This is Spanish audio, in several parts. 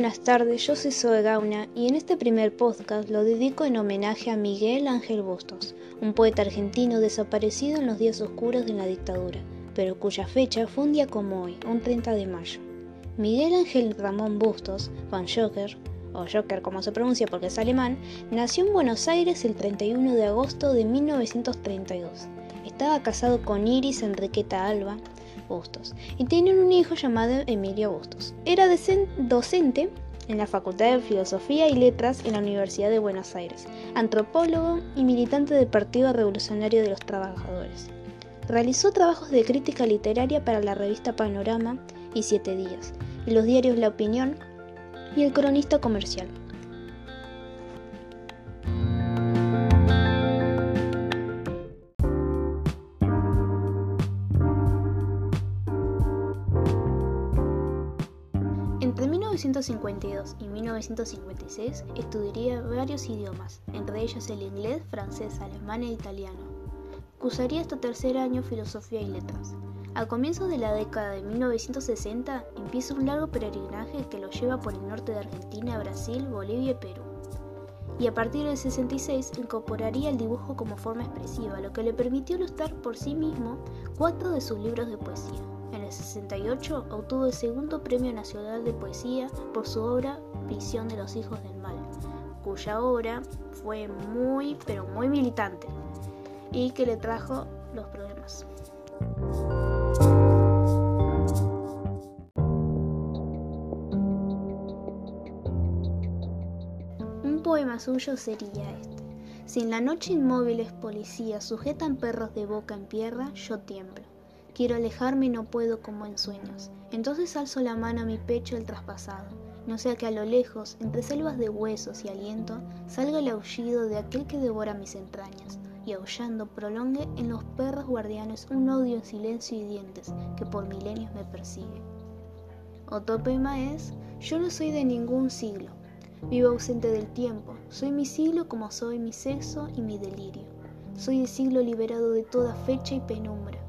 buenas tardes, yo soy Zoe Gauna y en este primer podcast lo dedico en homenaje a Miguel Ángel Bustos, un poeta argentino desaparecido en los días oscuros de la dictadura, pero cuya fecha fue un día como hoy, un 30 de mayo. Miguel Ángel Ramón Bustos, Van Joker, o Joker como se pronuncia porque es alemán, nació en Buenos Aires el 31 de agosto de 1932. Estaba casado con Iris Enriqueta Alba, Y tienen un hijo llamado Emilio Bustos. Era docente en la Facultad de Filosofía y Letras en la Universidad de Buenos Aires, antropólogo y militante del Partido Revolucionario de los Trabajadores. Realizó trabajos de crítica literaria para la revista Panorama y Siete Días, y los diarios La Opinión y El Cronista Comercial. Entre 1952 y 1956 estudiaría varios idiomas, entre ellos el inglés, francés, alemán e italiano. Cursaría hasta tercer año filosofía y letras. Al comienzo de la década de 1960 empieza un largo peregrinaje que lo lleva por el norte de Argentina, Brasil, Bolivia y Perú. Y a partir del 66 incorporaría el dibujo como forma expresiva, lo que le permitió ilustrar por sí mismo cuatro de sus libros de poesía. En el 68 obtuvo el segundo Premio Nacional de Poesía por su obra Visión de los Hijos del Mal, cuya obra fue muy, pero muy militante y que le trajo los problemas. Un poema suyo sería este. Si en la noche inmóviles policías sujetan perros de boca en pierna, yo tiemblo. Quiero alejarme y no puedo como en sueños. Entonces alzo la mano a mi pecho el traspasado. No sea que a lo lejos, entre selvas de huesos y aliento, salga el aullido de aquel que devora mis entrañas, y aullando prolongue en los perros guardianes un odio en silencio y dientes que por milenios me persigue. Otro poema es, yo no soy de ningún siglo, vivo ausente del tiempo, soy mi siglo como soy mi sexo y mi delirio, soy el siglo liberado de toda fecha y penumbra,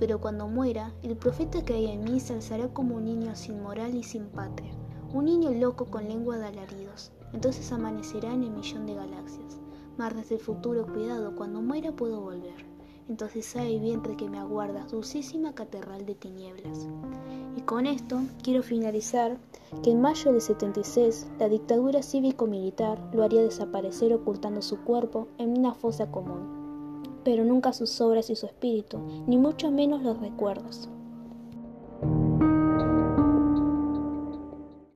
pero cuando muera, el profeta que hay en mí se alzará como un niño sin moral y sin patria, un niño loco con lengua de alaridos. Entonces amanecerá en el millón de galaxias. Mas desde el futuro, cuidado, cuando muera puedo volver. Entonces hay vientre que me aguarda, dulcísima catedral de tinieblas. Y con esto quiero finalizar que en mayo del 76 la dictadura cívico-militar lo haría desaparecer ocultando su cuerpo en una fosa común pero nunca sus obras y su espíritu, ni mucho menos los recuerdos.